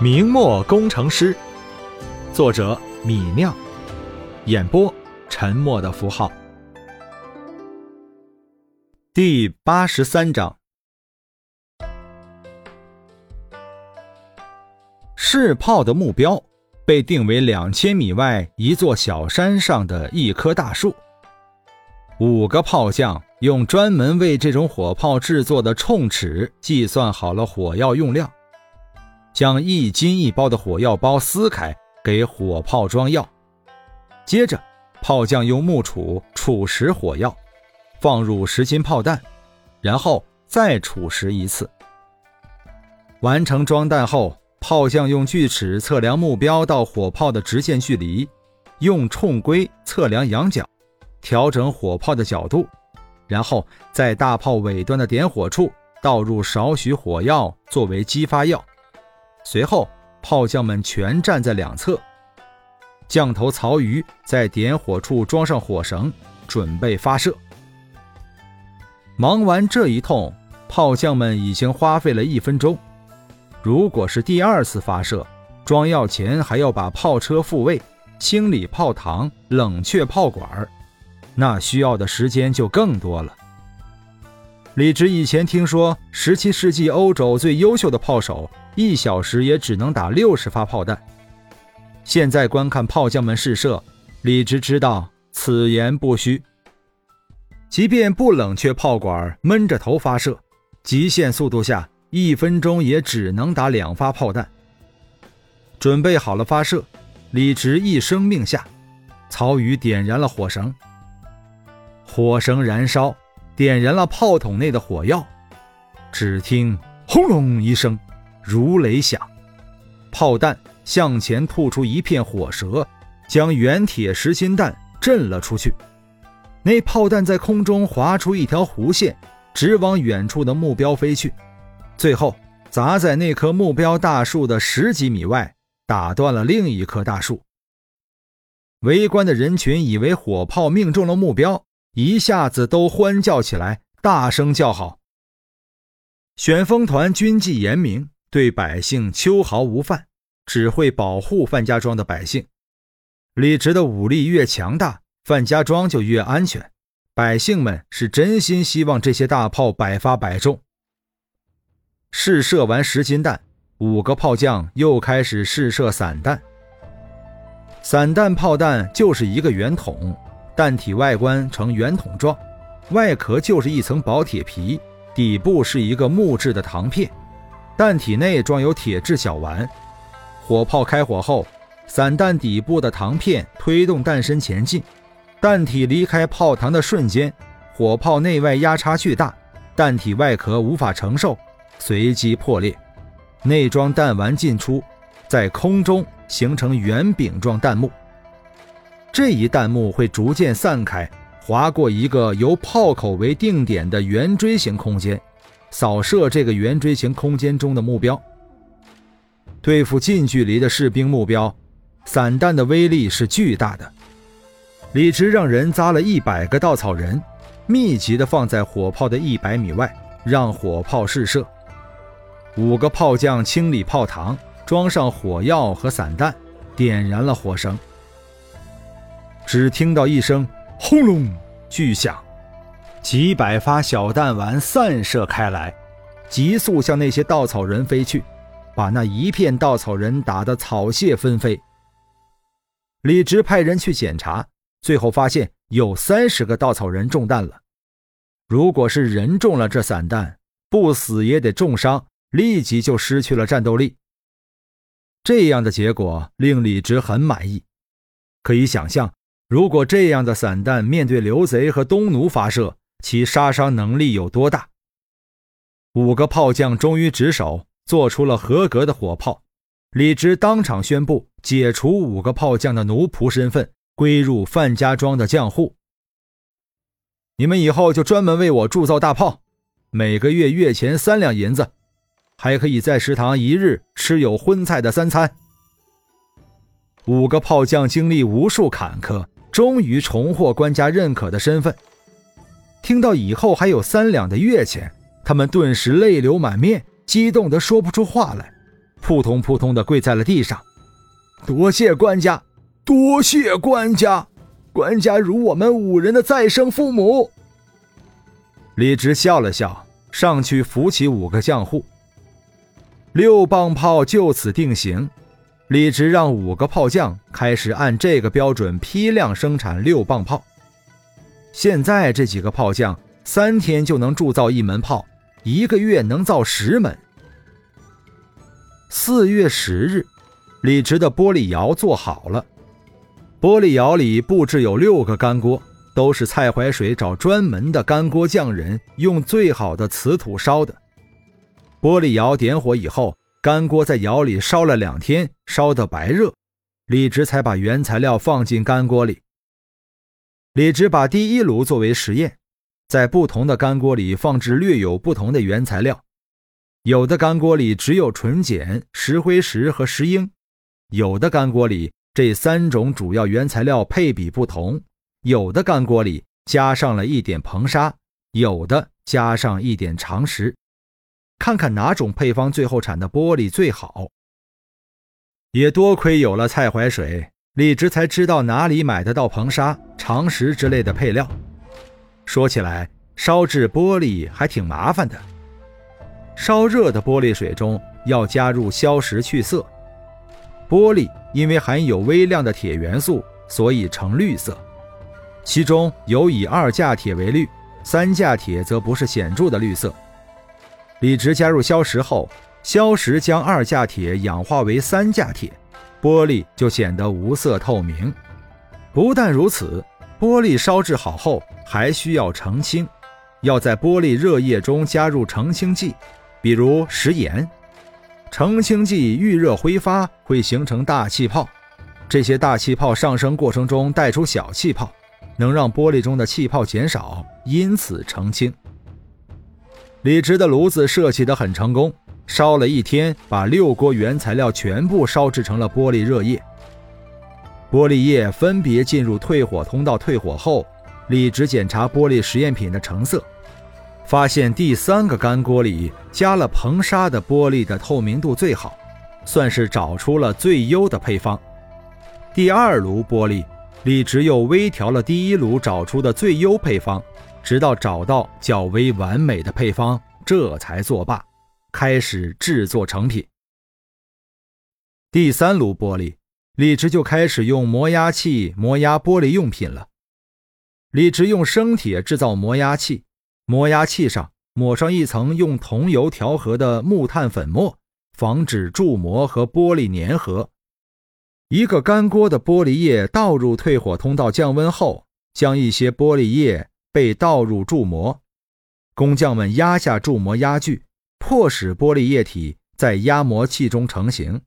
明末工程师，作者米酿，演播沉默的符号。第八十三章，试炮的目标被定为两千米外一座小山上的一棵大树。五个炮匠用专门为这种火炮制作的冲尺计算好了火药用量。将一斤一包的火药包撕开，给火炮装药。接着，炮匠用木杵杵实火药，放入十斤炮弹，然后再杵实一次。完成装弹后，炮匠用锯齿测量目标到火炮的直线距离，用冲规测量仰角，调整火炮的角度，然后在大炮尾端的点火处倒入少许火药作为激发药。随后，炮将们全站在两侧。降头曹瑜在点火处装上火绳，准备发射。忙完这一通，炮将们已经花费了一分钟。如果是第二次发射，装药前还要把炮车复位、清理炮膛、冷却炮管，那需要的时间就更多了。李直以前听说，十七世纪欧洲最优秀的炮手。一小时也只能打六十发炮弹。现在观看炮将们试射，李直知道此言不虚。即便不冷却炮管，闷着头发射，极限速度下，一分钟也只能打两发炮弹。准备好了发射，李直一声令下，曹宇点燃了火绳。火绳燃烧，点燃了炮筒内的火药。只听轰隆一声。如雷响，炮弹向前吐出一片火舌，将原铁实心弹震了出去。那炮弹在空中划出一条弧线，直往远处的目标飞去，最后砸在那棵目标大树的十几米外，打断了另一棵大树。围观的人群以为火炮命中了目标，一下子都欢叫起来，大声叫好。旋风团军纪严明。对百姓秋毫无犯，只会保护范家庄的百姓。李直的武力越强大，范家庄就越安全。百姓们是真心希望这些大炮百发百中。试射完十斤弹，五个炮将又开始试射散弹。散弹炮弹就是一个圆筒，弹体外观呈圆筒状，外壳就是一层薄铁皮，底部是一个木质的膛片。弹体内装有铁质小丸，火炮开火后，散弹底部的膛片推动弹身前进，弹体离开炮膛的瞬间，火炮内外压差巨大，弹体外壳无法承受，随即破裂，内装弹丸进出，在空中形成圆饼状弹幕。这一弹幕会逐渐散开，划过一个由炮口为定点的圆锥形空间。扫射这个圆锥形空间中的目标。对付近距离的士兵目标，散弹的威力是巨大的。李直让人扎了一百个稻草人，密集的放在火炮的一百米外，让火炮试射。五个炮将清理炮膛，装上火药和散弹，点燃了火绳。只听到一声轰隆巨响。几百发小弹丸散射开来，急速向那些稻草人飞去，把那一片稻草人打得草屑纷飞。李直派人去检查，最后发现有三十个稻草人中弹了。如果是人中了这散弹，不死也得重伤，立即就失去了战斗力。这样的结果令李直很满意。可以想象，如果这样的散弹面对刘贼和东奴发射，其杀伤能力有多大？五个炮将忠于职守，做出了合格的火炮。李直当场宣布解除五个炮将的奴仆身份，归入范家庄的匠户。你们以后就专门为我铸造大炮，每个月月钱三两银子，还可以在食堂一日吃有荤菜的三餐。五个炮将经历无数坎坷，终于重获官家认可的身份。听到以后还有三两的月钱，他们顿时泪流满面，激动得说不出话来。扑通扑通的跪在了地上。多谢官家，多谢官家，官家如我们五人的再生父母。李直笑了笑，上去扶起五个浆户。六磅炮就此定型。李直让五个炮匠开始按这个标准批量生产六磅炮。现在这几个炮匠三天就能铸造一门炮，一个月能造十门。四月十日，李直的玻璃窑做好了。玻璃窑里布置有六个干锅，都是蔡怀水找专门的干锅匠人用最好的瓷土烧的。玻璃窑点火以后。干锅在窑里烧了两天，烧得白热，李直才把原材料放进干锅里。李直把第一炉作为实验，在不同的干锅里放置略有不同的原材料，有的干锅里只有纯碱、石灰石和石英，有的干锅里这三种主要原材料配比不同，有的干锅里加上了一点硼砂，有的加上一点长石。看看哪种配方最后产的玻璃最好。也多亏有了蔡怀水，李直才知道哪里买得到硼砂、长石之类的配料。说起来，烧制玻璃还挺麻烦的。烧热的玻璃水中要加入硝石去色。玻璃因为含有微量的铁元素，所以呈绿色。其中有以二价铁为绿，三价铁则不是显著的绿色。李直加入硝石后，硝石将二价铁氧化为三价铁，玻璃就显得无色透明。不但如此，玻璃烧制好后还需要澄清，要在玻璃热液中加入澄清剂，比如食盐。澄清剂遇热挥发会形成大气泡，这些大气泡上升过程中带出小气泡，能让玻璃中的气泡减少，因此澄清。李直的炉子设计得很成功，烧了一天，把六锅原材料全部烧制成了玻璃热液。玻璃液分别进入退火通道，退火后，李直检查玻璃实验品的成色，发现第三个干锅里加了硼砂的玻璃的透明度最好，算是找出了最优的配方。第二炉玻璃，李直又微调了第一炉找出的最优配方。直到找到较为完美的配方，这才作罢，开始制作成品。第三炉玻璃，李直就开始用磨压器磨压玻璃用品了。李直用生铁制造磨压器，磨压器上抹上一层用桐油调和的木炭粉末，防止铸模和玻璃粘合。一个干锅的玻璃液倒入退火通道降温后，将一些玻璃液。被倒入铸模，工匠们压下铸模压具，迫使玻璃液体在压模器中成型。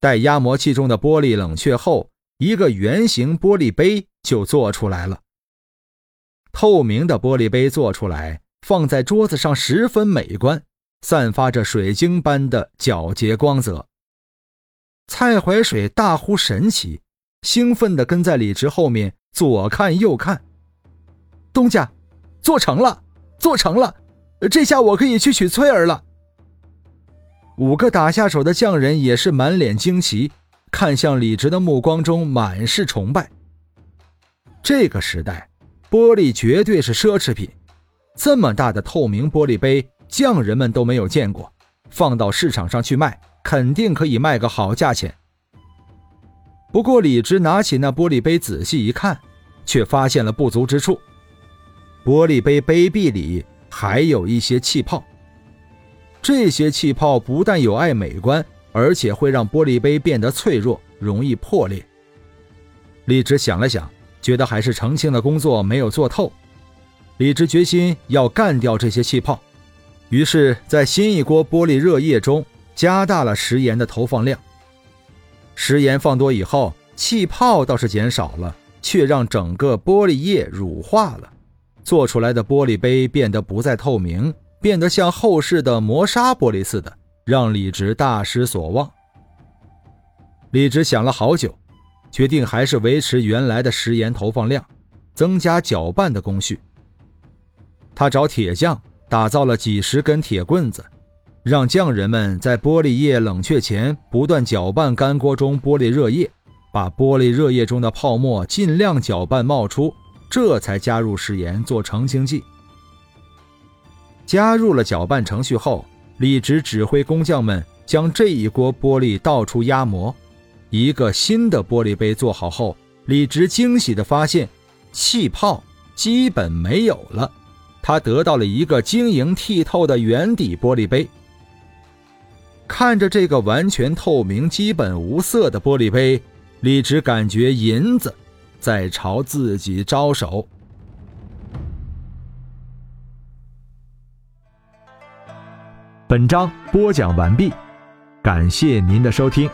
待压模器中的玻璃冷却后，一个圆形玻璃杯就做出来了。透明的玻璃杯做出来，放在桌子上十分美观，散发着水晶般的皎洁光泽。蔡怀水大呼神奇，兴奋地跟在李直后面左看右看。东家，做成了，做成了！这下我可以去娶翠儿了。五个打下手的匠人也是满脸惊奇，看向李直的目光中满是崇拜。这个时代，玻璃绝对是奢侈品，这么大的透明玻璃杯，匠人们都没有见过，放到市场上去卖，肯定可以卖个好价钱。不过，李直拿起那玻璃杯仔细一看，却发现了不足之处。玻璃杯杯壁里还有一些气泡，这些气泡不但有碍美观，而且会让玻璃杯变得脆弱，容易破裂。李直想了想，觉得还是澄清的工作没有做透。李直决心要干掉这些气泡，于是，在新一锅玻璃热液中加大了食盐的投放量。食盐放多以后，气泡倒是减少了，却让整个玻璃液乳化了。做出来的玻璃杯变得不再透明，变得像后世的磨砂玻璃似的，让李直大失所望。李直想了好久，决定还是维持原来的食盐投放量，增加搅拌的工序。他找铁匠打造了几十根铁棍子，让匠人们在玻璃液冷却前不断搅拌干锅中玻璃热液，把玻璃热液中的泡沫尽量搅拌冒出，这才加入食盐做澄清剂。加入了搅拌程序后，李直指挥工匠们将这一锅玻璃倒出压模。一个新的玻璃杯做好后，李直惊喜地发现，气泡基本没有了，他得到了一个晶莹剔透的圆底玻璃杯。看着这个完全透明、基本无色的玻璃杯，李直感觉银子在朝自己招手。本章播讲完毕，感谢您的收听。